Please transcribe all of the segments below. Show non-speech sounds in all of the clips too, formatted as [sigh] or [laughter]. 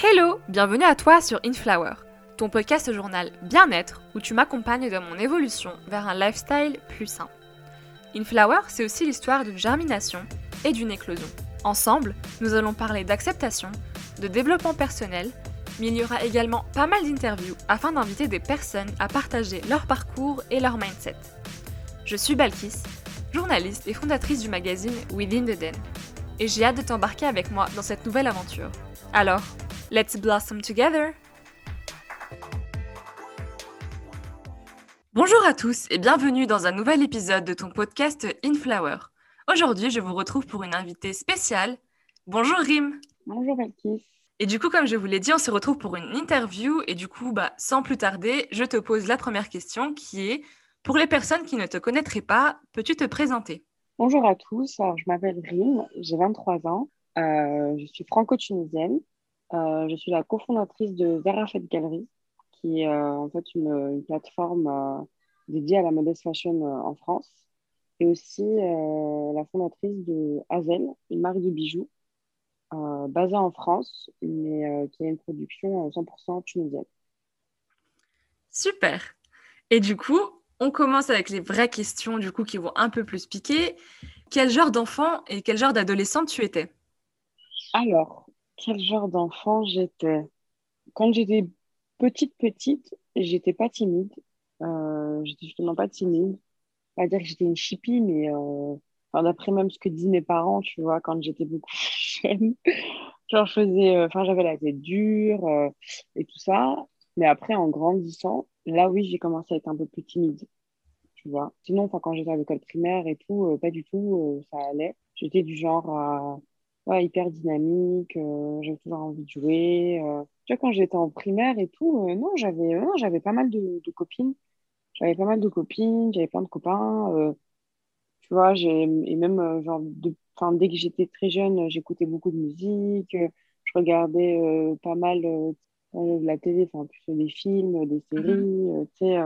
Hello, bienvenue à toi sur Inflower, ton podcast journal bien-être où tu m'accompagnes dans mon évolution vers un lifestyle plus sain. Inflower, c'est aussi l'histoire d'une germination et d'une éclosion. Ensemble, nous allons parler d'acceptation, de développement personnel, mais il y aura également pas mal d'interviews afin d'inviter des personnes à partager leur parcours et leur mindset. Je suis Balkis, journaliste et fondatrice du magazine Within the Den, et j'ai hâte de t'embarquer avec moi dans cette nouvelle aventure. Alors, let's blossom together! Bonjour à tous et bienvenue dans un nouvel épisode de ton podcast Inflower. Aujourd'hui, je vous retrouve pour une invitée spéciale. Bonjour Rim. Bonjour Balkis. Et du coup, comme je vous l'ai dit, on se retrouve pour une interview. Et du coup, bah, sans plus tarder, je te pose la première question qui est, pour les personnes qui ne te connaîtraient pas, peux-tu te présenter? Bonjour à tous, Alors, je m'appelle Rim, j'ai 23 ans, euh, je suis franco-tunisienne, euh, je suis la cofondatrice de Vera Fête Gallery, qui est euh, en fait une, une plateforme dédiée à la modest fashion en France. Et aussi la fondatrice de Hazel, une marque de bijoux basée en France, mais qui a une production 100% tunisienne. Super. Et du coup, on commence avec les vraies questions du coup qui vont un peu plus piquer. Quel genre d'enfant et quel genre d'adolescente tu étais? Alors, quel genre d'enfant j'étais? Quand j'étais petite petite, j'étais pas timide. Euh, j'étais justement pas timide pas dire que j'étais une chippie, mais euh, d'après même ce que disaient mes parents, tu vois, quand j'étais beaucoup [laughs] jeune, genre je faisais, euh, j'avais la tête dure et tout ça. Mais après, en grandissant, là oui, j'ai commencé à être un peu plus timide, tu vois. Sinon, quand j'étais à l'école primaire et tout, pas du tout, ça allait. J'étais du genre à, hyper dynamique, j'avais toujours envie de jouer. Tu vois, quand j'étais en primaire et tout, non, j'avais, j'avais pas mal de, copines j'avais pas mal de copines, j'avais plein de copains. Euh, tu vois, j'ai, et même, euh, genre, de, dès que j'étais très jeune, j'écoutais beaucoup de musique, euh, je regardais pas mal la télé, enfin, plus des films, des séries, mhm. tu sais.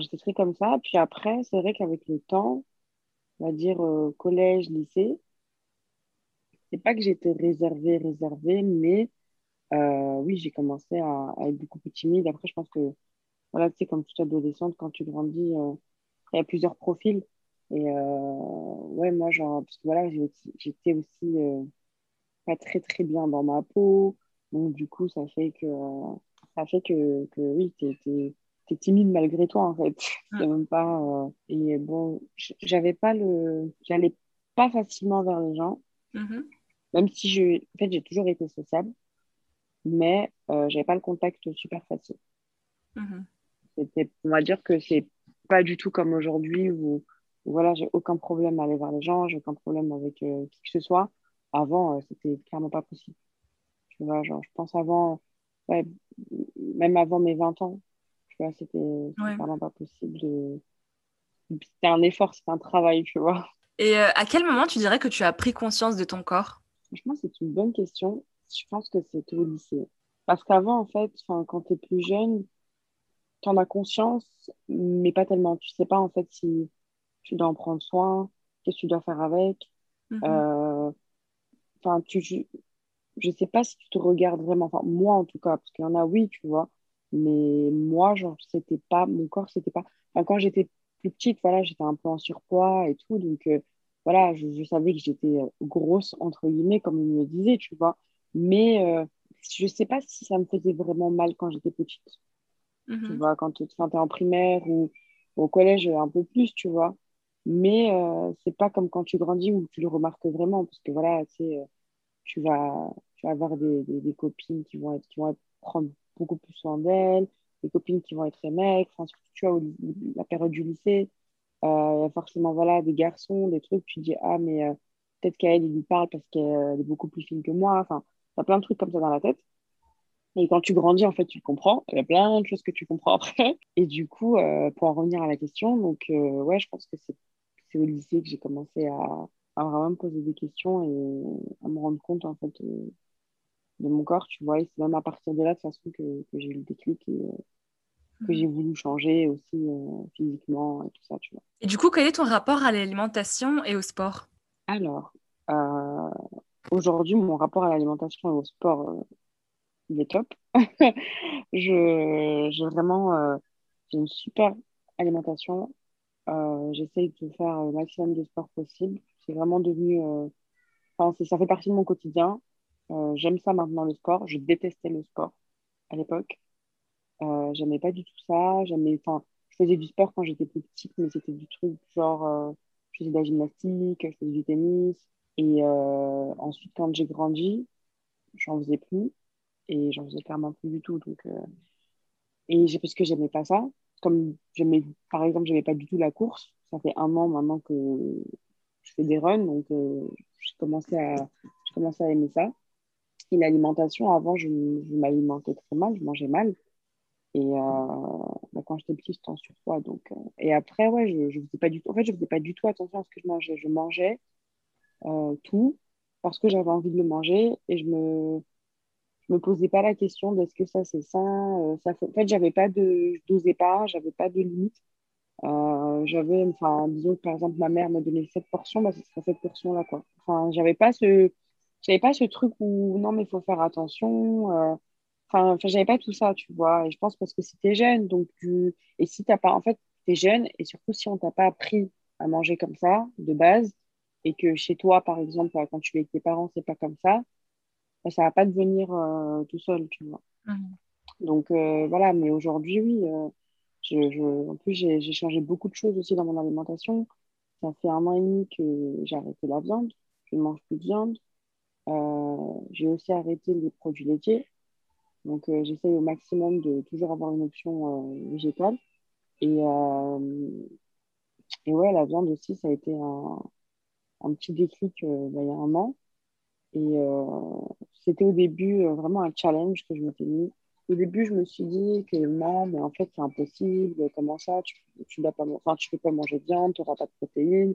j'étais très comme ça. Puis après, c'est vrai qu'avec le temps, on va dire collège, lycée, c'est pas que j'étais réservée, réservée, mais oui, j'ai commencé à, à, être beaucoup plus timide. Après, je pense que voilà, tu sais, comme toute adolescente, quand tu grandis, euh, il y a plusieurs profils. Et euh, ouais, moi, genre, parce que voilà, j'étais aussi euh, pas très, très bien dans ma peau. Donc, du coup, ça fait que, ça fait que, que oui, t'es es, timide malgré toi, en fait. C'est même pas. et bon, j'avais pas le. J'allais pas facilement vers les gens. Mm-hmm. Même si je. En fait, j'ai toujours été sociable. Mais j'avais pas le contact super facile. Mm-hmm on va dire que c'est pas du tout comme aujourd'hui où, voilà, j'ai aucun problème à aller vers les gens, j'ai aucun problème avec euh, qui que ce soit. Avant, euh, c'était clairement pas possible. Tu vois, genre, je pense avant, même avant mes 20 ans, tu vois, c'était clairement pas possible de. C'était un effort, c'était un travail, tu vois. Et euh, à quel moment tu dirais que tu as pris conscience de ton corps? Franchement, c'est une bonne question. Je pense que c'était au lycée. Parce qu'avant, en fait, quand tu es plus jeune, tu en as conscience, mais pas tellement. Tu sais pas en fait si tu dois en prendre soin, qu'est-ce que tu dois faire avec. Mhm. Euh, enfin, tu, je sais pas si tu te regardes vraiment. Enfin, moi en tout cas, parce qu'il y en a, oui, tu vois. Mais moi, genre, c'était pas, mon corps, c'était pas. Enfin, quand j'étais plus petite, voilà, j'étais un peu en surpoids et tout. Donc, euh, voilà, je, savais que j'étais euh, grosse, entre guillemets, comme on me disait, tu vois. Mais je sais pas si ça me faisait vraiment mal quand j'étais petite. Tu mhm. vois, quand tu es en primaire ou au collège, un peu plus, tu vois. Mais euh, c'est pas comme quand tu grandis où tu le remarques vraiment, parce que voilà, tu sais, euh, tu vas, tu avoir des, des, copines qui vont, être, qui vont prendre beaucoup plus soin d'elles, des copines qui vont être maigres, enfin, tu vois, la période du lycée, euh, forcément, voilà, des garçons, des trucs, tu dis, ah, mais euh, peut-être qu'elle, il lui parle parce qu'elle est beaucoup plus fine que moi, enfin, t'as plein de trucs comme ça dans la tête. Et quand tu grandis, en fait, tu le comprends. Il y a plein de choses que tu comprends [laughs] après. Et du coup, euh, pour en revenir à la question, donc, euh, ouais, je pense que c'est au lycée que j'ai commencé à, à, vraiment me poser des questions et à me rendre compte, en fait, de, mon corps, tu vois. Et c'est même à partir de là, de toute façon, que, que j'ai eu le déclic et euh, que j'ai voulu changer aussi physiquement et tout ça, tu vois. Et du coup, quel est ton rapport à l'alimentation et au sport? Alors, aujourd'hui, mon rapport à l'alimentation et au sport, il est top. [laughs] je, j'ai vraiment j'ai une super alimentation. j'essaye de faire le maximum de sport possible. C'est vraiment devenu. Enfin, ça fait partie de mon quotidien. J'aime ça maintenant, le sport. Je détestais le sport à l'époque. Euh, j'aimais pas du tout ça. J'aimais, enfin, je faisais du sport quand j'étais petite, mais c'était du truc genre, euh, je faisais de la gymnastique, je faisais du tennis. Et euh, ensuite, quand j'ai grandi, j'en faisais plus. Et j'en faisais clairement plus du tout. Donc, et j'ai, parce que j'aimais pas ça. Comme j'aimais, par exemple, j'aimais pas du tout la course. Ça fait un an maintenant que je fais des runs. Donc, j'ai commencé à, j'ai commencé à aimer ça. Et l'alimentation, avant, je, m'alimentais très mal, je mangeais mal. Et euh, bah, quand j'étais petite, j'étais en surpoids. Donc, euh, et après, ouais, je, faisais pas du tout. En fait, je faisais pas du tout attention à ce que je mangeais. Je mangeais euh, tout parce que j'avais envie de le manger et je me, je me posais pas la question d'est-ce que ça c'est sain. ça En fait, j'avais pas de, je dosais pas, j'avais pas de limite. j'avais, enfin, disons que par exemple, ma mère me donnait cette portion, bah, ce serait cette portion-là, quoi. Enfin, j'avais pas ce, j'avais pas ce truc où non, mais il faut faire attention. Enfin, j'avais pas tout ça, tu vois. Et je pense parce que c'était jeune, donc tu... Et si t'as pas... En fait, t'es jeune, et surtout si on t'a pas appris à manger comme ça, de base, et que chez toi, par exemple, quand tu es avec tes parents, c'est pas comme ça, bah, ça va pas devenir euh, tout seul, tu vois. Mmh. Donc, euh, voilà. Mais aujourd'hui, oui. Euh, je, je... En plus, j'ai changé beaucoup de choses aussi dans mon alimentation. Ça fait un an et demi que j'ai arrêté la viande. Je ne mange plus de viande. J'ai aussi arrêté les produits laitiers. Donc, euh, j'essaye au maximum de toujours avoir une option euh, végétale. Et, euh, et ouais, la viande aussi, ça a été un, un petit déclic bah, il y a un an. Et c'était au début vraiment un challenge que je m'étais mis. Au début, je me suis dit que non, mais en fait, c'est impossible. Comment ça? Tu ne peux pas manger de viande, tu n'auras pas de protéines,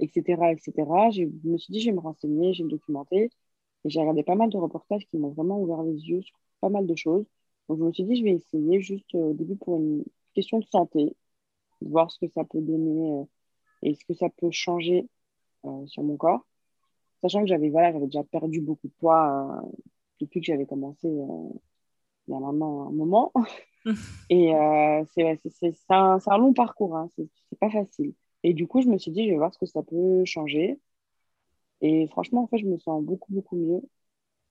etc. etc. Je me suis dit, je vais me renseigner, je vais me documenter. Et j'ai regardé pas mal de reportages qui m'ont vraiment ouvert les yeux sur pas mal de choses. Donc, je me suis dit, je vais essayer juste euh, au début pour une question de santé, voir ce que ça peut donner euh, et ce que ça peut changer euh, sur mon corps. Sachant que j'avais voilà, déjà perdu beaucoup de poids depuis que j'avais commencé il y a maintenant un moment. [laughs] et c'est un, un, long parcours, hein. c'est pas facile. Et du coup, je me suis dit, je vais voir ce que ça peut changer. Et franchement, en fait, je me sens beaucoup, beaucoup mieux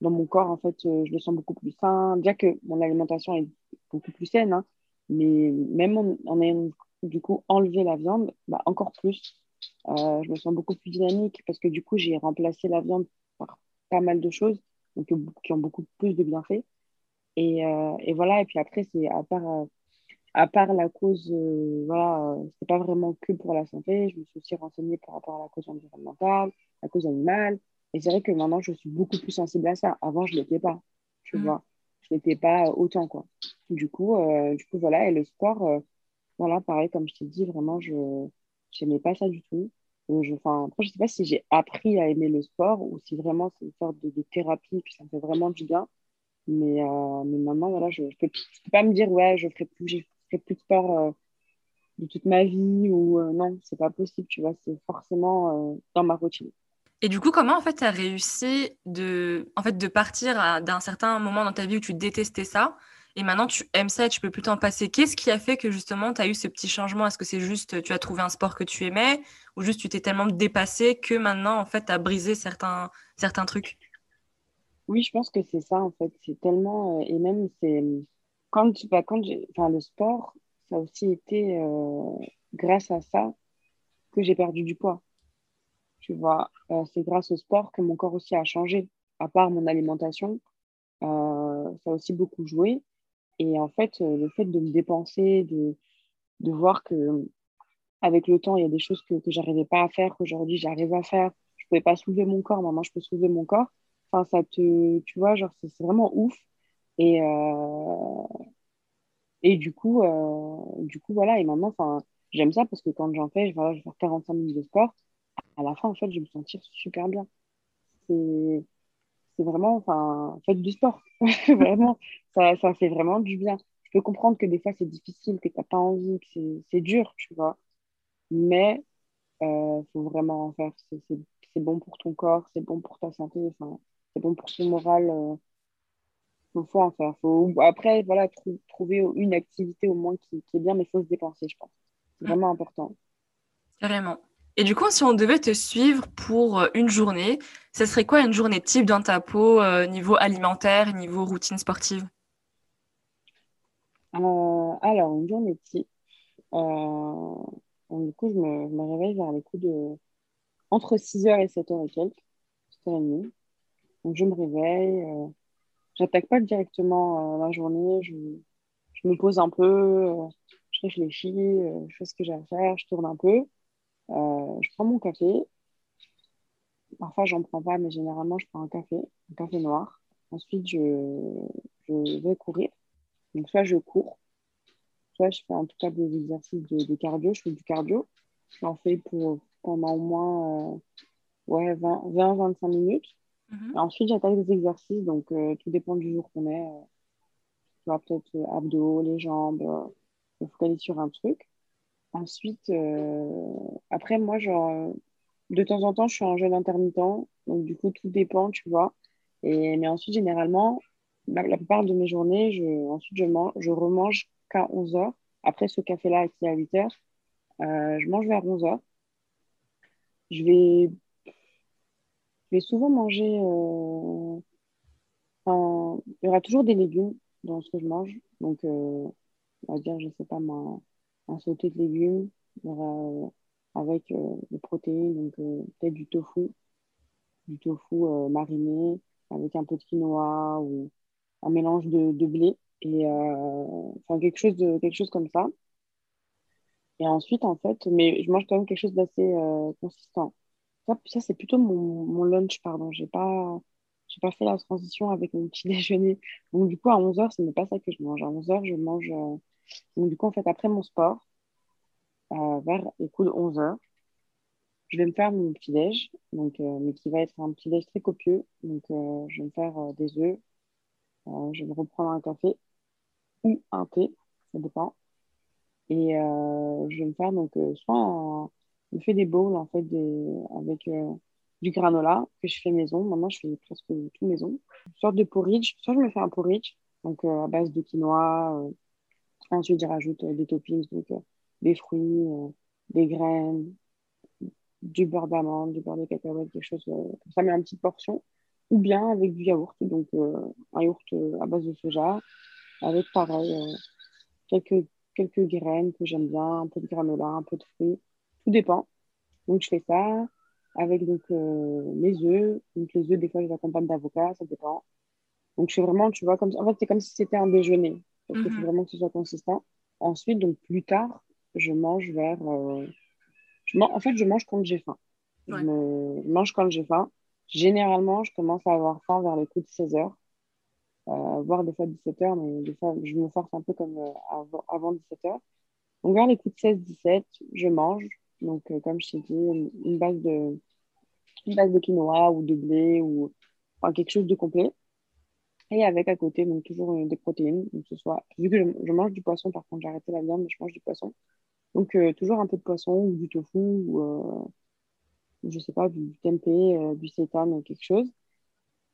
dans mon corps, en fait, euh, je le sens beaucoup plus sain. Bien que mon alimentation est beaucoup plus saine, hein, mais même en, ayant du coup enlevé la viande, bah, encore plus. Euh, je me sens beaucoup plus dynamique parce que du coup, j'ai remplacé la viande par pas mal de choses donc, euh, qui ont beaucoup plus de bienfaits. Et, et voilà, et puis après, c'est à part, à part la cause, voilà, c'est pas vraiment que pour la santé. Je me suis aussi renseignée par rapport à la cause environnementale, la cause animale, et c'est vrai que maintenant, je suis beaucoup plus sensible à ça. Avant, je ne l'étais pas, tu mm. vois. Je n'étais pas autant, quoi. Du coup, euh, du coup, voilà. Et le sport, euh, voilà, pareil, comme je t'ai dit, vraiment, je n'aimais pas ça du tout. je, après, je ne sais pas si j'ai appris à aimer le sport ou si vraiment c'est une sorte de, thérapie, puis ça me fait vraiment du bien. Mais, euh, mais maintenant, voilà, je ne peux, pas me dire, ouais, je ne ferai, plus, ferai plus de sport de toute ma vie ou non, c'est pas possible, tu vois. C'est forcément dans ma routine. Et du coup, comment en fait tu as réussi de, en fait, de partir d'un certain moment dans ta vie où tu détestais ça et maintenant tu aimes ça et tu peux plus t'en passer? Qu'est-ce qui a fait que justement tu as eu ce petit changement? Est-ce que c'est juste tu as trouvé un sport que tu aimais ou juste tu t'es tellement dépassé que maintenant en fait tu as brisé certains, certains trucs? Oui, je pense que c'est ça en fait. C'est tellement. Euh, et même, c'est. Quand, bah, quand. Enfin, le sport, ça a aussi été euh, grâce à ça que j'ai perdu du poids. Tu vois, euh, c'est grâce au sport que mon corps aussi a changé. À part mon alimentation, euh, ça a aussi beaucoup joué. Et en fait, le fait de me dépenser, de, de voir que avec le temps, il y a des choses que, que j'arrivais pas à faire, qu'aujourd'hui j'arrive à faire. Je pouvais pas soulever mon corps, maintenant je peux soulever mon corps. Enfin, ça te, tu vois, genre, c'est vraiment ouf. Et, et du coup, du coup, voilà. Et maintenant, j'aime ça parce que quand j'en fais, je vais faire 45 minutes de sport à la fin, en fait, je me sentir super bien. C'est vraiment, enfin, faites du sport. [laughs] vraiment, ça, ça fait vraiment du bien. Je peux comprendre que des fois, c'est difficile, que tu n'as pas envie, que c'est dur, tu vois. Mais il euh, faut vraiment en faire. c'est bon pour ton corps, c'est bon pour ta santé, c'est bon pour ton moral. Il faut en faire. Faut... Après, voilà, trouver une activité au moins qui, est bien, mais il faut se dépenser, je pense. C'est vraiment important. Carrément. Et du coup, si on devait te suivre pour euh, une journée, ce serait quoi une journée type dans ta peau, euh, niveau alimentaire, niveau routine sportive? Euh, Alors, une journée type. du coup, je me, réveille vers les coups de. entre 6h et 7h et quelques, 7h30. Donc, je me réveille. J'attaque pas directement la journée. Je, je, me pose un peu. je réfléchis. je fais ce que j'ai à faire. Je tourne un peu. Euh, je prends mon café. Parfois, j'en prends pas, mais généralement, je prends un café, un café noir. Ensuite, je, je vais courir. Donc, soit je cours, soit je fais en tout cas des exercices de, cardio. Je fais du cardio. J'en fais pour, pendant au moins euh, ouais, 20-25 minutes. Mhm. ensuite, j'attaque des exercices. Donc, euh, tout dépend du jour qu'on est. Tu vois, peut-être abdos, les jambes. je focalise sur un truc. Ensuite, euh, après, moi, genre, de temps en temps, je suis en jeûne intermittent. Donc, du coup, tout dépend, tu vois. Et, mais ensuite, généralement, la, plupart de mes journées, je, ensuite, je, mange, je remange qu'à 11h. Après ce café-là qui est à 8h, euh, je mange vers 11h. Je vais, je vais souvent manger. Euh, il y aura toujours des légumes dans ce que je mange. Donc, on va dire, je sais pas un sauté de légumes euh, avec euh, des protéines, donc euh, peut-être du tofu, du tofu mariné avec un peu de quinoa ou un mélange de, de blé et enfin quelque chose de quelque chose comme ça. Et ensuite, en fait, mais je mange quand même quelque chose d'assez consistant. Ça, c'est plutôt mon, lunch, pardon. J'ai pas, j'ai pas fait la transition avec mon petit [laughs] déjeuner. Donc, du coup, à 11h, ce n'est pas ça que je mange. À 11h, je mange donc, du coup, en fait, après mon sport, euh, vers les coups de 11 heures, je vais me faire mon petit déj, euh, mais qui va être un petit déj très copieux. Donc, euh, je vais me faire des œufs, je vais me reprendre un café ou un thé, ça dépend. Et je vais me faire donc soit je fais des bowls en fait avec du granola que je fais maison. Maintenant, je fais presque tout maison. Une sorte de porridge. Soit je me fais un porridge, donc à base de quinoa, Ensuite, je rajoute euh, des toppings, donc euh, des fruits, euh, des graines, du beurre d'amande, du beurre de cacahuète, quelque chose comme ça, mais en petite portion. Ou bien avec du yaourt, donc un yaourt à base de soja, avec pareil, quelques, quelques graines que j'aime bien, un peu de granola, un peu de fruits, tout dépend. Donc je fais ça avec donc mes œufs. Donc les œufs, des fois, je les accompagne d'avocat, ça dépend. Donc je fais vraiment, tu vois, comme en fait, c'est comme si c'était un déjeuner parce qu'il faut mhm. vraiment que ce soit consistant. Ensuite, donc plus tard, je mange vers. Euh, je En fait, je mange quand j'ai faim. Je, mange quand j'ai faim. Généralement, je commence à avoir faim vers les coups de 16 heures, euh, voire des fois 17 heures, mais des fois, je me force un peu comme euh, avant, 17 heures. Donc, vers les coups de 16-17, je mange. Donc, comme je t'ai dit, une, base de, une base de quinoa ou de blé ou enfin, quelque chose de complet. Et avec à côté, donc toujours euh, des protéines. Donc ce soit, vu que je, mange du poisson, par contre, j'ai arrêté la viande, mais je mange du poisson. Donc euh, toujours un peu de poisson ou du tofu ou euh, je sais pas, du, tempeh, du seitan, quelque chose.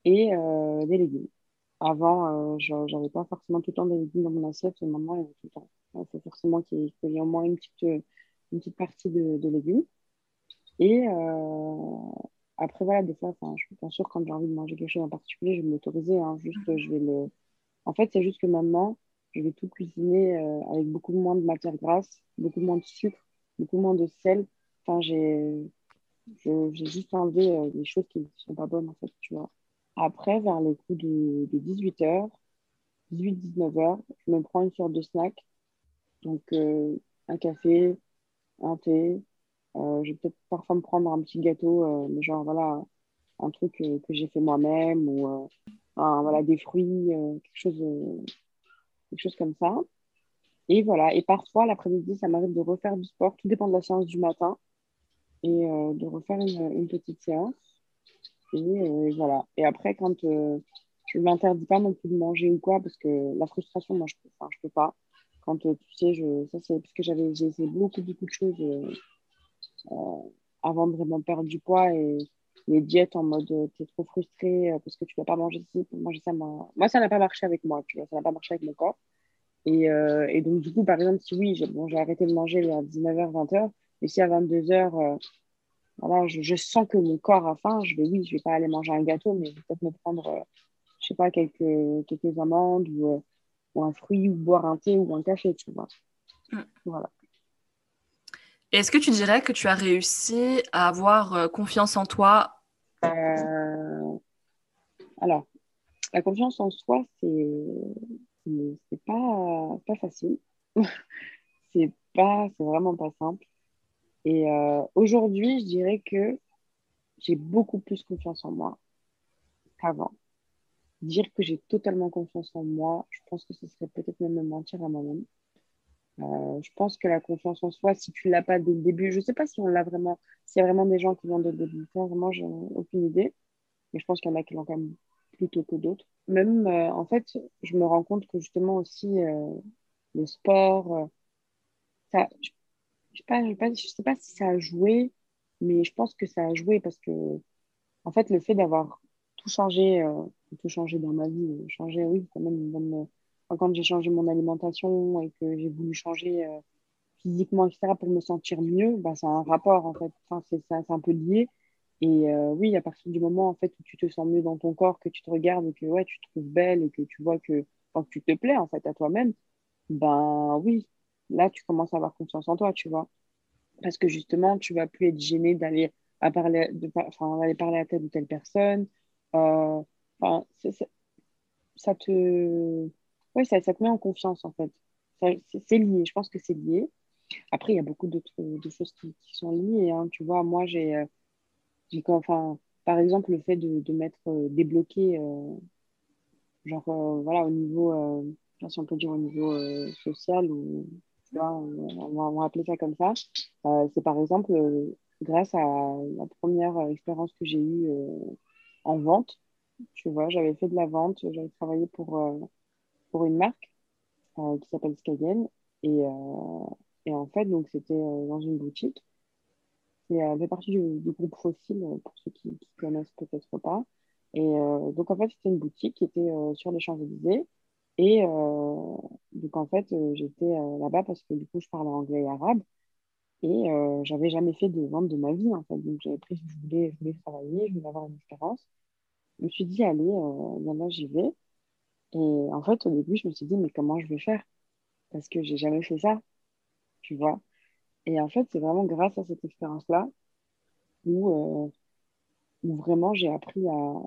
Et des légumes. Avant, je n'avais pas forcément tout le temps des légumes dans mon assiette. Maintenant, il y a tout le temps. Il faut forcément qu'il y ait au moins une petite, une petite partie de, de légumes. Et après, voilà, des fois, je suis bien sûr, quand j'ai envie de manger quelque chose en particulier, je vais m'autoriser. Hein, juste, je vais le... En fait, c'est juste que maintenant, je vais tout cuisiner euh, avec beaucoup moins de matière grasse, beaucoup moins de sucre, beaucoup moins de sel. Enfin, j'ai juste enlevé euh, les choses qui ne sont pas bonnes, en fait, tu vois. Après, vers les coups de, 18h, 18-19h, je me prends une sorte de snack. Donc, euh, un café, un thé, euh, je vais peut-être parfois me prendre un petit gâteau, euh, mais genre voilà, un truc euh, que j'ai fait moi-même ou voilà, des fruits, quelque, chose, quelque chose comme ça. Et voilà, et parfois l'après-midi, ça m'arrive de refaire du sport, tout dépend de la séance du matin, et de refaire une, petite séance. Et voilà. Et après, quand je ne m'interdis pas non plus de manger ou quoi, parce que la frustration, moi, je ne peux pas. Quand tu sais, je, ça c'est parce que j'avais essayé beaucoup, beaucoup de choses euh, avant de vraiment perdre du poids. Et les diètes en mode tu es trop frustré parce que tu ne vas pas manger ci, manger ça. Moi, ça n'a pas marché avec moi, ça n'a pas marché avec mon corps. Et, et, donc, du coup, par exemple, si oui, j'ai arrêté de manger vers 19h, 20h, et si à 22h, voilà, je, sens que mon corps a faim, je vais, oui, je vais pas aller manger un gâteau, mais je vais peut-être me prendre, je sais pas, quelques, quelques amandes ou, ou, un fruit ou boire un thé ou un café, tu vois. Mm. Voilà. Est-ce que tu dirais que tu as réussi à avoir euh, confiance en toi? Euh, Alors, la confiance en soi, c'est pas, pas facile. [laughs] c'est pas, c'est vraiment pas simple. Et euh, aujourd'hui, je dirais que j'ai beaucoup plus confiance en moi qu'avant. Dire que j'ai totalement confiance en moi, je pense que ce serait peut-être même me mentir à moi-même. Euh, je pense que la confiance en soi, si tu ne l'as pas dès le début, je ne sais pas si on l'a vraiment, s'il y a vraiment des gens qui l'ont dès le début, vraiment, j'ai aucune idée. Mais je pense qu'il y en a qui l'ont quand même plus tôt que d'autres. Même, euh, en fait, je me rends compte que justement aussi, euh, le sport, ça, je ne sais, pas, sais pas si ça a joué, mais je pense que ça a joué parce que, en fait, le fait d'avoir tout changé, tout changé dans ma vie, changé, oui, quand même, même quand j'ai changé mon alimentation et que j'ai voulu changer euh, physiquement, etc., pour me sentir mieux, bah, c'est un rapport, en fait. C'est un peu lié. Et euh, oui, à partir du moment en fait, où tu te sens mieux dans ton corps, que tu te regardes et que ouais, tu te trouves belle et que tu vois que, tu te plais en fait à toi-même, ben oui, là, tu commences à avoir confiance en toi, tu vois. Parce que justement, tu vas plus être gêné d'aller à parler, de, enfin, parler à telle ou telle personne. Euh, enfin, ça te oui, ça, ça, te met en confiance, en fait. C'est lié, je pense que c'est lié. Après, il y a beaucoup d'autres choses qui, qui, sont liées. Hein. Tu vois, moi, j'ai, euh, enfin, par exemple, le fait de, de m'être euh, débloqué, euh, genre, voilà, au niveau, si on peut dire au niveau social, ou, tu vois, on, va, on, va, appeler ça comme ça. c'est par exemple, grâce à la première expérience que j'ai eue en vente, tu vois, j'avais fait de la vente, j'avais travaillé pour pour une marque euh, qui s'appelle Skyenne. Et, euh, et, en fait, donc c'était euh, dans une boutique. C'est fait partie du, groupe Fossile, pour ceux qui, qui connaissent peut-être pas. Et donc, en fait, c'était une boutique qui était sur les Champs-Élysées. Et donc, en fait, j'étais là-bas parce que du coup, je parlais anglais et arabe. Et j'avais jamais fait de vente de ma vie, en fait. Donc, j'avais pris, je voulais, je voulais travailler, je voulais avoir une expérience. Je me suis dit, allez, euh, là, j'y vais. Et en fait, au début, je me suis dit, mais comment je vais faire? Parce que j'ai jamais fait ça, tu vois. Et en fait, c'est vraiment grâce à cette expérience-là où, euh, où vraiment j'ai appris à,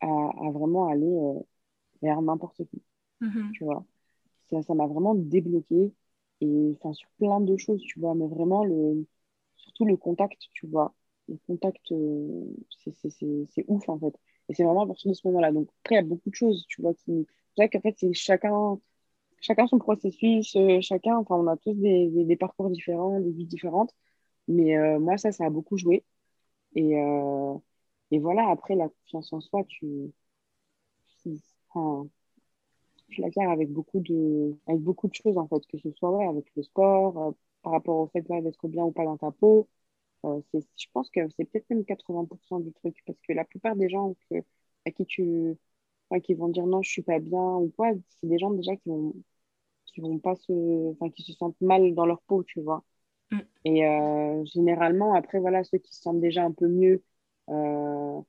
à, vraiment aller euh, vers n'importe qui, mm-hmm. tu vois. Ça m'a vraiment débloqué et enfin sur plein de choses, tu vois, mais vraiment le surtout le contact, tu vois. Le contact, euh, c'est ouf en fait. Et c'est vraiment à partir de ce moment-là. Donc, après, il y a beaucoup de choses, tu vois. C'est vrai qu'en fait, c'est chacun, chacun son processus, euh, chacun, enfin, on a tous des, des, parcours différents, des vies différentes. Mais euh, moi, ça, ça a beaucoup joué. Et, euh, et voilà, après, la confiance en soi, tu. Enfin, je l'acquiers avec beaucoup de avec beaucoup de choses en fait que ce soit ouais, avec le sport par rapport au fait d'être bien ou pas dans ta peau euh, je pense que c'est peut-être même 80% du truc, parce que la plupart des gens à qui tu qui vont dire non, je suis pas bien ou quoi, c'est des gens déjà qui vont qui vont pas se enfin qui se sentent mal dans leur peau, tu vois. Mm. Et euh, généralement après voilà ceux qui se sentent déjà un peu mieux euh,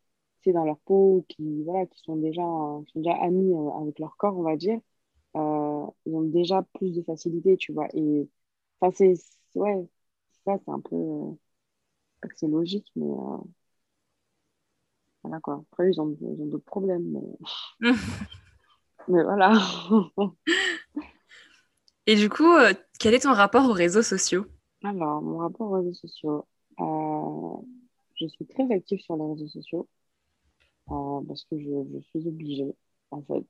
c'est dans leur peau qui voilà qui sont déjà sont déjà amis euh, avec leur corps, on va dire. ils ont déjà plus de facilité, tu vois. Et enfin c'est ouais, ça c'est un peu c'est logique, mais euh, voilà quoi. Après, ils ont, ils ont d'autres problèmes, mais, [laughs] mais voilà. [laughs] Et du coup, euh, quel est ton rapport aux réseaux sociaux? Alors, mon rapport aux réseaux sociaux, euh, je suis très active sur les réseaux sociaux parce que je, je, suis obligée, en fait,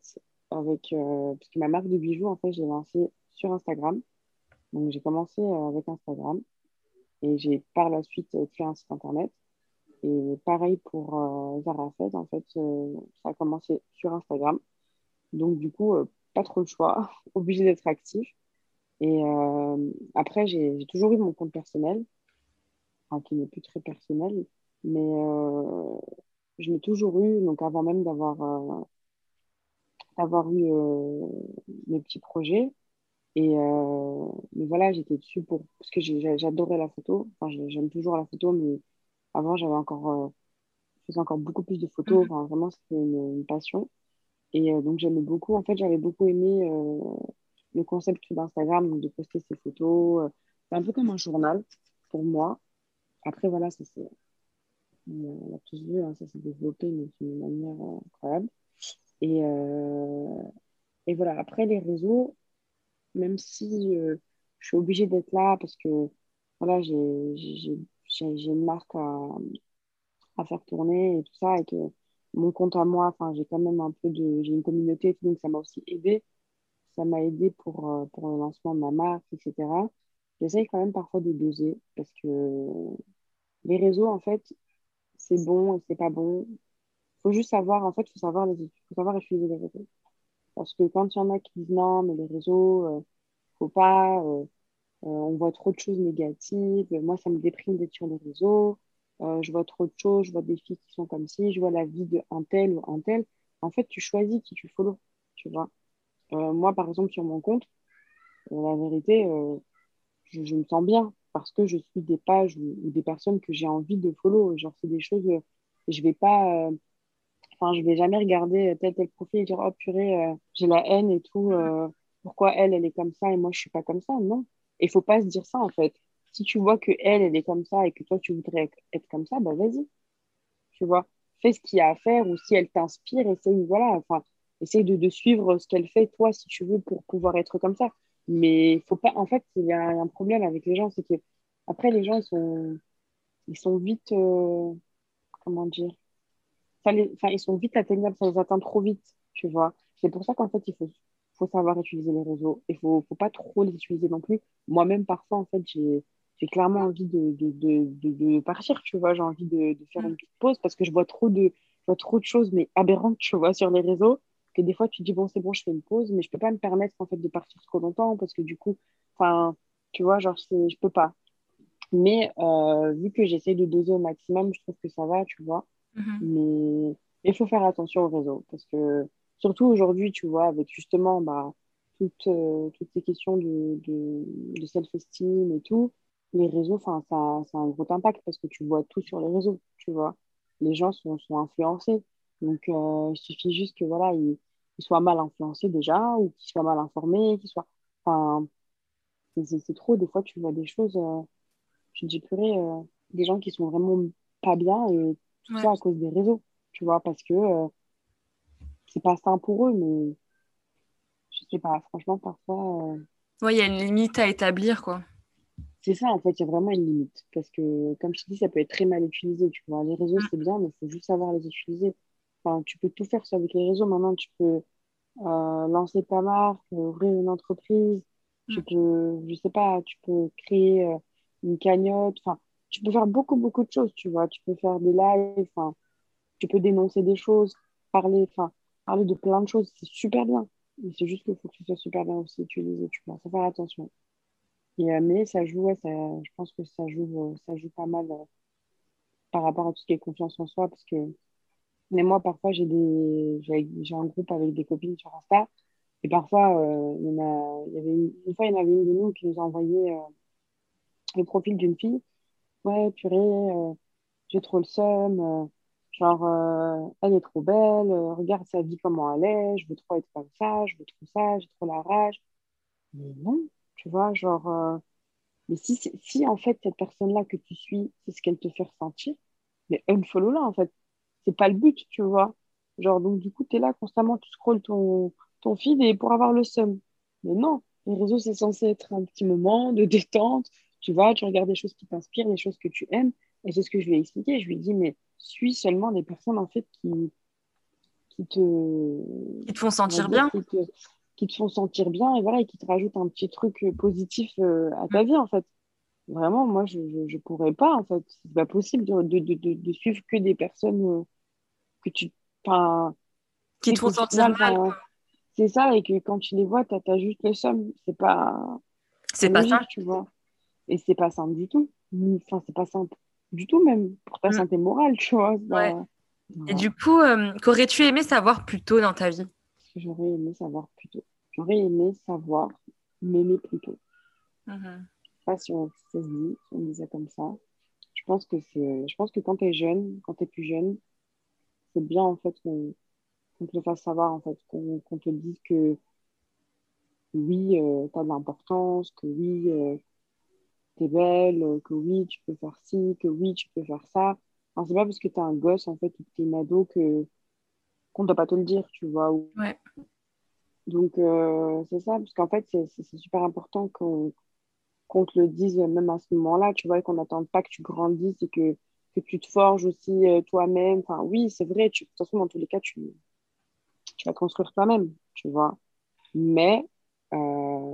avec parce que ma marque de bijoux, en fait, j'ai lancé sur Instagram. Donc, j'ai commencé avec Instagram. Et j'ai par la suite créé un site internet. Et pareil pour euh, en fait, euh, ça a commencé sur Instagram. Donc, du coup, euh, pas trop le choix, [laughs] obligé d'être actif. Et après, j'ai toujours eu mon compte personnel, qui n'est plus très personnel. Mais je l'ai toujours eu, donc avant même d'avoir eu mes petits projets. Et mais voilà, j'étais dessus pour parce que j'adorais la photo. Enfin, j'aime toujours la photo, mais avant, j'avais encore, je faisais encore beaucoup plus de photos. Mhm. Enfin, vraiment, c'était une, passion. Et donc, j'aimais beaucoup. En fait, j'avais beaucoup aimé le concept d'Instagram, de poster ses photos. C'est un peu comme un journal pour moi. Après, voilà, ça c'est. On l'a tous vu, hein, ça s'est développé d'une manière incroyable. Et, et voilà, après les réseaux, même si euh, je suis obligée d'être là parce que voilà, j'ai une marque à, faire tourner et tout ça, et que mon compte à moi, enfin, j'ai quand même un peu de. J'ai une communauté, donc ça m'a aussi aidé. Ça m'a aidé pour, euh, pour le lancement de ma marque, etc. J'essaye quand même parfois de doser parce que les réseaux, en fait, c'est bon c'est pas bon. Il faut juste savoir, en fait, il faut savoir, les, faut savoir utiliser les réseaux. Parce que quand il y en a qui disent non, mais les réseaux, euh, faut pas, euh, euh, on voit trop de choses négatives, moi ça me déprime d'être sur les réseaux, je vois trop de choses, je vois des filles qui sont comme si, je vois la vie de un tel ou un tel. En fait, tu choisis qui tu follow, tu vois. moi, par exemple, sur mon compte, la vérité, je, me sens bien parce que je suis des pages ou, des personnes que j'ai envie de follow. Genre, c'est des choses, je vais pas Enfin, je vais jamais regarder tel tel profil et dire oh purée, euh, j'ai la haine et tout. Euh, pourquoi elle, elle est comme ça et moi je suis pas comme ça Non. Il faut pas se dire ça en fait. Si tu vois que elle, elle est comme ça et que toi tu voudrais être comme ça, bah vas-y. Tu vois, fais ce qu'il y a à faire ou si elle t'inspire, essaye voilà, enfin, essaye de, de suivre ce qu'elle fait toi si tu veux pour pouvoir être comme ça. Mais faut pas. En fait, il y a un problème avec les gens, c'est que après les gens ils sont ils sont vite euh, comment dire ils sont vite atteignables, ça les atteint trop vite, tu vois. C'est pour ça qu'en fait, il faut, faut savoir utiliser les réseaux. Il ne faut, faut, pas trop les utiliser non plus. Moi-même, parfois, en fait, j'ai clairement envie de, de, de, de, partir, tu vois. J'ai envie de, faire une petite pause parce que je vois trop de, vois trop de choses, mais aberrantes, tu vois, sur les réseaux, que des fois, tu te dis, bon, c'est bon, je fais une pause, mais je ne peux pas me permettre, en fait, de partir trop longtemps parce que du coup, enfin, tu vois, genre, je ne peux pas. Mais euh, vu que j'essaie de doser au maximum, je trouve que ça va, tu vois. Mhm. Mais il faut faire attention aux réseaux parce que, surtout aujourd'hui, tu vois, avec justement bah, toutes, euh, toutes ces questions de, de, self-esteem et tout, les réseaux, ça, ça a un gros impact parce que tu vois tout sur les réseaux, tu vois. Les gens sont, sont influencés. Donc, euh, il suffit juste que, voilà, ils, soient mal influencés déjà ou qu'ils soient mal informés, qu'ils soient... Enfin, c'est trop. Des fois, tu vois des choses, euh, je dis purée, des gens qui sont vraiment pas bien et tout ça à cause des réseaux, tu vois, parce que euh, c'est pas sain pour eux, mais je sais pas, franchement, parfois. Euh, oui, il y a une limite à établir, quoi. C'est ça, en fait, il y a vraiment une limite. Parce que, comme je te dis, ça peut être très mal utilisé, tu vois. Les réseaux, mm. c'est bien, mais il faut juste savoir les utiliser. Enfin, tu peux tout faire ça avec les réseaux. Maintenant, tu peux euh, lancer ta marque, ouvrir une entreprise. Tu mm. peux, je sais pas, tu peux créer une cagnotte. Enfin, tu peux faire beaucoup, beaucoup de choses, tu vois. Tu peux faire des lives, enfin, tu peux dénoncer des choses, parler, enfin, parler de plein de choses. C'est super bien. Mais c'est juste qu'il faut que ce soit super bien aussi utilisé, tu vois. Faut faire attention. Et, euh, mais ça joue, ça, je pense que ça joue, euh, ça joue pas mal euh, par rapport à tout ce qui est confiance en soi. Parce que, mais moi, parfois, j'ai des, j'ai un groupe avec des copines sur Insta. Et parfois, il, y a, il y avait une, une, fois, il y en avait une de nous qui nous a envoyé le profil d'une fille ouais, purée, euh, j'ai trop le seum, euh, genre, euh, elle est trop belle, regarde sa vie, comment elle est, je veux trop être comme ça, je veux trop ça, j'ai trop la rage. Mais non, tu vois, genre, mais si, si en fait, cette personne-là que tu suis, c'est ce qu'elle te fait ressentir, mais unfollow-la, en fait. C'est pas le but, tu vois. Genre, donc, du coup, tu es là constamment, tu scrolles ton, ton feed et pour avoir le seum. Mais non, les réseaux, c'est censé être un petit moment de détente, tu vois, tu regardes des choses qui t'inspirent, des choses que tu aimes. Et c'est ce que je lui ai expliqué. Je lui ai dit, mais suis seulement des personnes, en fait, qui, qui te... Qui te font sentir bien. Qui te, font sentir bien et voilà, et qui te rajoutent un petit truc euh, positif euh, à ta mm. vie, en fait. Vraiment, moi, je ne pourrais pas, en fait. C'est pas possible de, de, de, de, suivre que des personnes euh, que tu... Qui te font sentir mal. C'est ça, et que quand tu les vois, tu as, juste le somme. C'est pas... C'est pas ça. Tu vois. Et c'est pas simple du tout. Enfin, c'est pas simple. du tout même pour ta Mm. santé morale, tu vois. Ouais. Et du coup, euh, qu'aurais-tu aimé savoir plus tôt dans ta vie? J'aurais aimé savoir plus tôt. J'aurais aimé savoir m'aimer plus tôt. Je sais pas si on, se dit, on ça comme ça. Je pense que c'est, je pense que quand tu es jeune, quand tu es plus jeune, c'est bien en fait qu'on te le fasse savoir, en fait, qu'on te dise que oui, tu as de l'importance, que oui, tu belle, euh, que oui, tu peux faire ci, que oui, tu peux faire ça. Enfin, c'est pas parce que tu es un gosse, en fait, ou que tu es une ado que qu'on ne doit pas te le dire, tu vois. ou- Ouais. Donc, euh, c'est ça, parce qu'en fait, c'est super important qu'on qu'on te le dise même à ce moment-là, tu vois, et qu'on n'attende pas que tu grandisses et que, que tu te forges aussi euh, toi-même. Enfin, oui, c'est vrai, tu, de toute façon, dans tous les cas, tu, tu vas construire toi-même, tu vois. Mais, euh,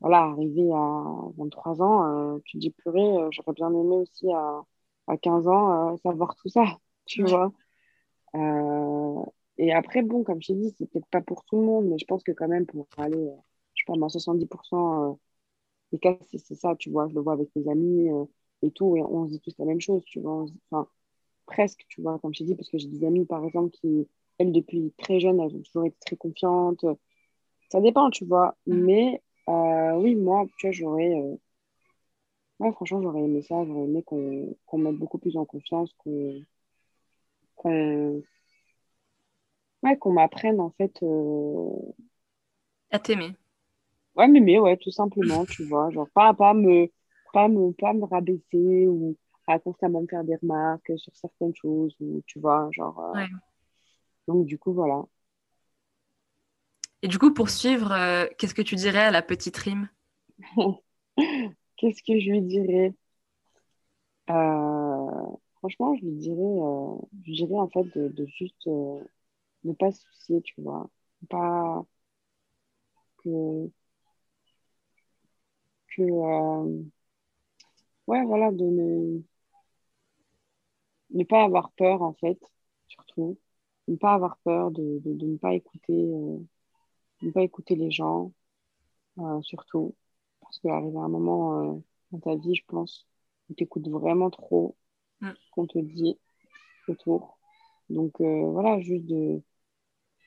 voilà, arrivé à 23 ans, euh, tu te dis, purée, euh, j'aurais bien aimé aussi à, à 15 ans euh, savoir tout ça, [laughs] tu Ouais. vois. Et après, bon, comme je t'ai dit, c'est peut-être pas pour tout le monde, mais je pense que quand même, pour aller, je sais pas, moi, 70% euh, des cas, c'est ça, tu vois, je le vois avec mes amis et tout, et on se dit tous la même chose, tu vois, enfin, presque, tu vois, comme je t'ai dit, parce que j'ai des amis, par exemple, qui, elles, depuis très jeunes, elles ont toujours été très confiantes. Ça dépend, tu vois, mais oui, moi, tu vois, j'aurais, euh, ouais, franchement, j'aurais aimé ça, j'aurais aimé qu'on qu'on mette beaucoup plus en confiance, qu'on qu'on ouais, qu'on m'apprenne, en fait, euh, À t'aimer. Ouais, m'aimer, ouais, tout simplement, tu vois. Genre, pas, pas me, pas me, pas me rabaisser ou à constamment me faire des remarques sur certaines choses, ou, tu vois, genre. euh, Ouais. Donc, du coup, voilà. Et du coup, pour suivre, euh, qu'est-ce que tu dirais à la petite rime? [laughs] Qu'est-ce que je lui dirais? Euh, franchement, je lui dirais, euh, je dirais en fait de, de juste ne pas se soucier, tu vois. Pas que, que ouais, voilà, de ne, ne pas avoir peur, en fait, surtout. Ne pas avoir peur de, de, de ne pas écouter, ne pas écouter les gens, euh, surtout. Parce qu'arrive un moment euh, dans ta vie, je pense, où tu écoutes vraiment trop Mm. ce qu'on te dit autour. Donc euh, voilà, juste de,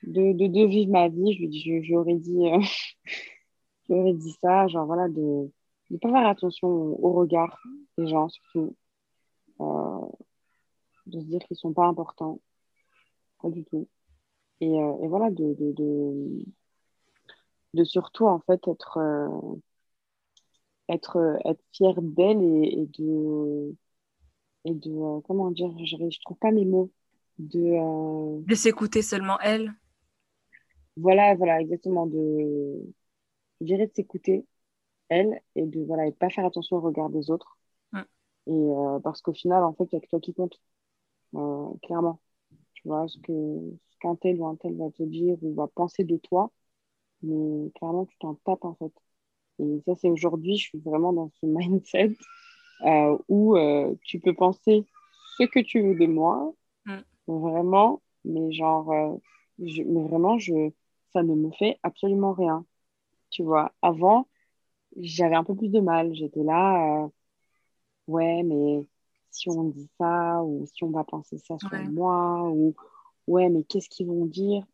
de, de, de vivre ma vie, je, je, j'aurais dit, euh, [laughs] j'aurais dit ça, genre voilà, de ne pas faire attention au regard des gens, surtout. Euh, de se dire qu'ils sont pas importants, pas du tout. Et, euh, et voilà, de, de, de, surtout, en fait, être, euh, être, euh, être fière d'elle et, et de, et de euh, comment dire, je, je trouve pas mes mots, de, euh, De s'écouter seulement elle voilà, voilà, exactement, de, je dirais de s'écouter, elle, et de, voilà, et de pas faire attention au regard des autres. Mm. Et euh, parce qu'au final, en fait, il n'y a que toi qui compte, euh, clairement. Tu vois, ce que, ce qu'un tel ou un tel va te dire ou va penser de toi, mais clairement, tu t'en tapes, en fait. Et ça, c'est aujourd'hui, je suis vraiment dans ce [laughs] mindset euh, où euh, tu peux penser ce que tu veux de moi, Mm. vraiment, mais genre, euh, je, mais vraiment, je, ça ne me fait absolument rien. Tu vois, avant, j'avais un peu plus de mal. J'étais là, ouais, mais si on dit ça, ou si on va penser ça sur Ouais. moi, ou ouais, mais qu'est-ce qu'ils vont dire?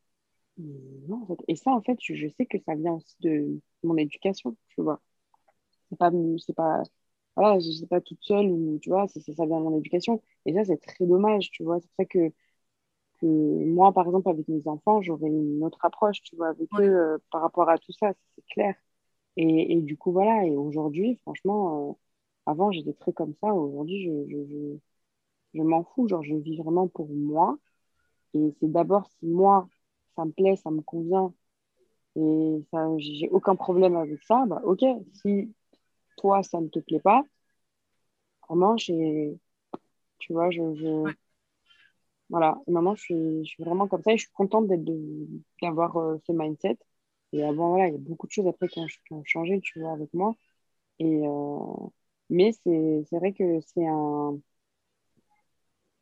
Non, en fait. Et ça, en fait, je, je sais que ça vient aussi de mon éducation, tu vois. C'est pas, c'est pas, voilà, je sais pas toute seule, ou tu vois, c'est, c'est- ça vient de mon éducation. Et ça, c'est très dommage, tu vois. C'est pour ça que, que moi, par exemple, avec mes enfants, j'aurais une autre approche, tu vois, avec Ouais. eux euh, par rapport à tout ça, c'est clair. Et, et du coup, voilà. Et aujourd'hui, franchement, euh, avant, j'étais très comme ça. Aujourd'hui, je, je, je, je m'en fous. Genre, je vis vraiment pour moi. Et c'est d'abord si moi, ça me plaît, ça me convient, et ça, j'ai aucun problème avec ça, bah ok. Si toi, ça ne te plaît pas, vraiment, j'ai, tu vois, je, je- Ouais. voilà. Et maintenant, je suis, je suis vraiment comme ça et je suis contente d'être de- d'avoir euh, ce mindset. Et avant, voilà, il y a beaucoup de choses après qui ont, qui ont changé, tu vois, avec moi. Et, euh, mais c'est, c'est vrai que c'est un,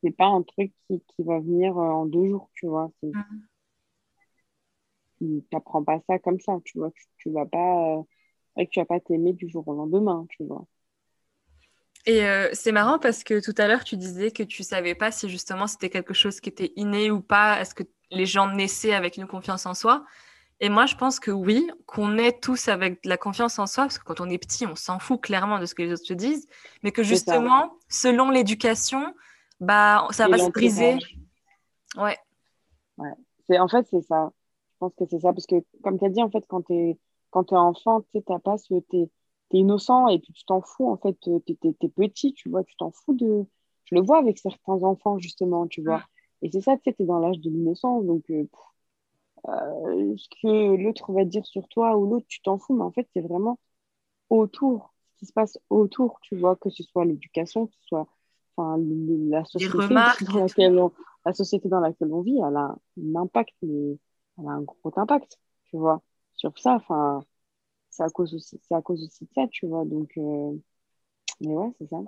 c'est pas un truc qui, qui va venir euh, en deux jours, tu vois. C'est. Tu n'apprends pas ça comme ça, tu vois. Tu, tu vas pas, euh, tu vas pas t'aimer du jour au lendemain, tu vois. Et euh, c'est marrant parce que tout à l'heure, tu disais que tu savais pas si justement c'était quelque chose qui était inné ou pas. Est-ce que les gens naissaient avec une confiance en soi? Et moi, je pense que oui, qu'on naît tous avec de la confiance en soi, parce que quand on est petit, on s'en fout clairement de ce que les autres te disent, mais que justement, selon l'éducation, bah, ça va se briser. Ouais. ouais. C'est, en fait, c'est ça. Pense que c'est ça, parce que comme tu as dit, en fait, quand tu es, quand es enfant, tu sais, pas ce t'es innocent et puis tu t'en fous, en fait, euh, tu es, petit, tu vois, tu t'en fous de... Je le vois avec certains enfants, justement, tu vois. Et c'est ça, tu sais, tu es dans l'âge de l'innocence, donc euh, euh, ce que l'autre va dire sur toi ou l'autre, tu t'en fous, mais en fait, c'est vraiment autour, ce qui se passe autour, tu vois, que ce soit l'éducation, que ce soit enfin, la, société dans laquelle on, la société dans laquelle on vit, elle a un impact, mais elle a un gros impact, tu vois, sur ça, enfin c'est à cause aussi, c'est à cause aussi de ça, tu vois. Donc, euh, mais ouais, c'est ça.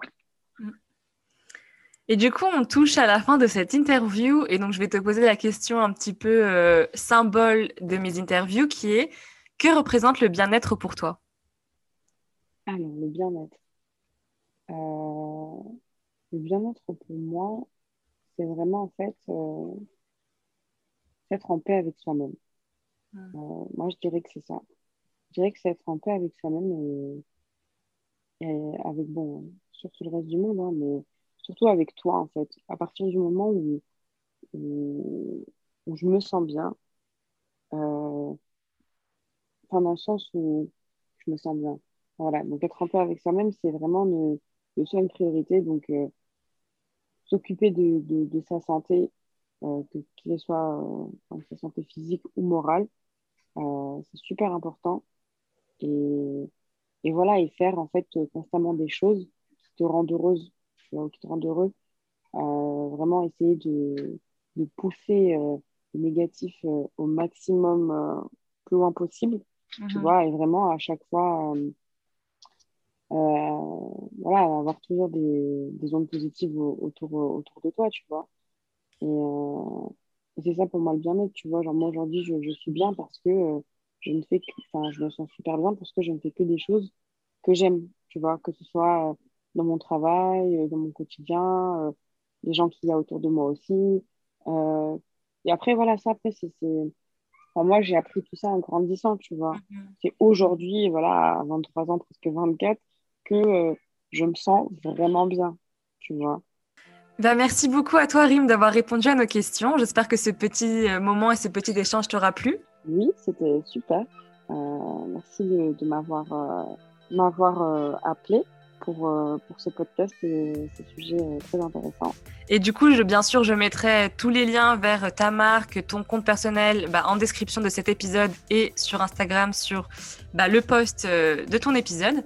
Et du coup, on touche à la fin de cette interview, et donc je vais te poser la question un petit peu euh, symbole de mes interviews, qui est que représente le bien-être pour toi? Alors, le bien-être. Euh, le bien-être pour moi, c'est vraiment en fait être en paix avec soi-même. Mm. moi, je dirais que c'est ça je dirais que c'est être en paix avec soi-même et, avec, bon, surtout le reste du monde, hein, mais surtout avec toi, en fait. À partir du moment où, où, je me sens bien, euh, dans le sens où je me sens bien. Voilà, donc être en paix avec soi-même, c'est vraiment le, le une priorité. Donc, euh, s'occuper de, de, sa santé, euh, qu'elle soit euh, sa santé physique ou morale, euh, c'est super important. Et, et voilà, et faire en fait constamment des choses qui te rendent heureuse, qui te rendent heureux. Vraiment essayer de, de pousser le négatif au maximum plus loin possible, tu mhm. vois, et vraiment à chaque fois, voilà, avoir toujours des, des ondes positives autour, autour de toi, tu vois. Et, et c'est ça pour moi le bien-être, tu vois. Genre, moi aujourd'hui, je, je, suis bien parce que je ne fais que, enfin, je me sens super bien parce que je ne fais que des choses que j'aime, tu vois, que ce soit euh, dans mon travail, euh, dans mon quotidien, euh, les gens qu'il y a autour de moi aussi. et après, voilà, ça, après, c'est. Enfin, moi, j'ai appris tout ça en grandissant, tu vois. Mm-hmm. C'est aujourd'hui, voilà, à 23 ans, presque 24, que je me sens vraiment bien, tu vois. Bah, merci beaucoup à toi, Rim, d'avoir répondu à nos questions. J'espère que ce petit moment et ce petit échange t'aura plu. Oui, c'était super. Euh, merci de, m'avoir euh, m'avoir euh, appelé pour, pour ce podcast et ce sujet très intéressant. Et du coup, je, bien sûr, je mettrai tous les liens vers ta marque, ton compte personnel bah, en description de cet épisode et sur Instagram sur bah, le post de ton épisode.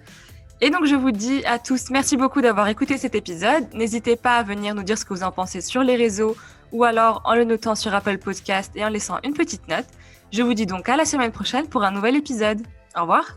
Et donc, je vous dis à tous merci beaucoup d'avoir écouté cet épisode. N'hésitez pas à venir nous dire ce que vous en pensez sur les réseaux ou alors en le notant sur Apple Podcast et en laissant une petite note. Je vous dis donc à la semaine prochaine pour un nouvel épisode. Au revoir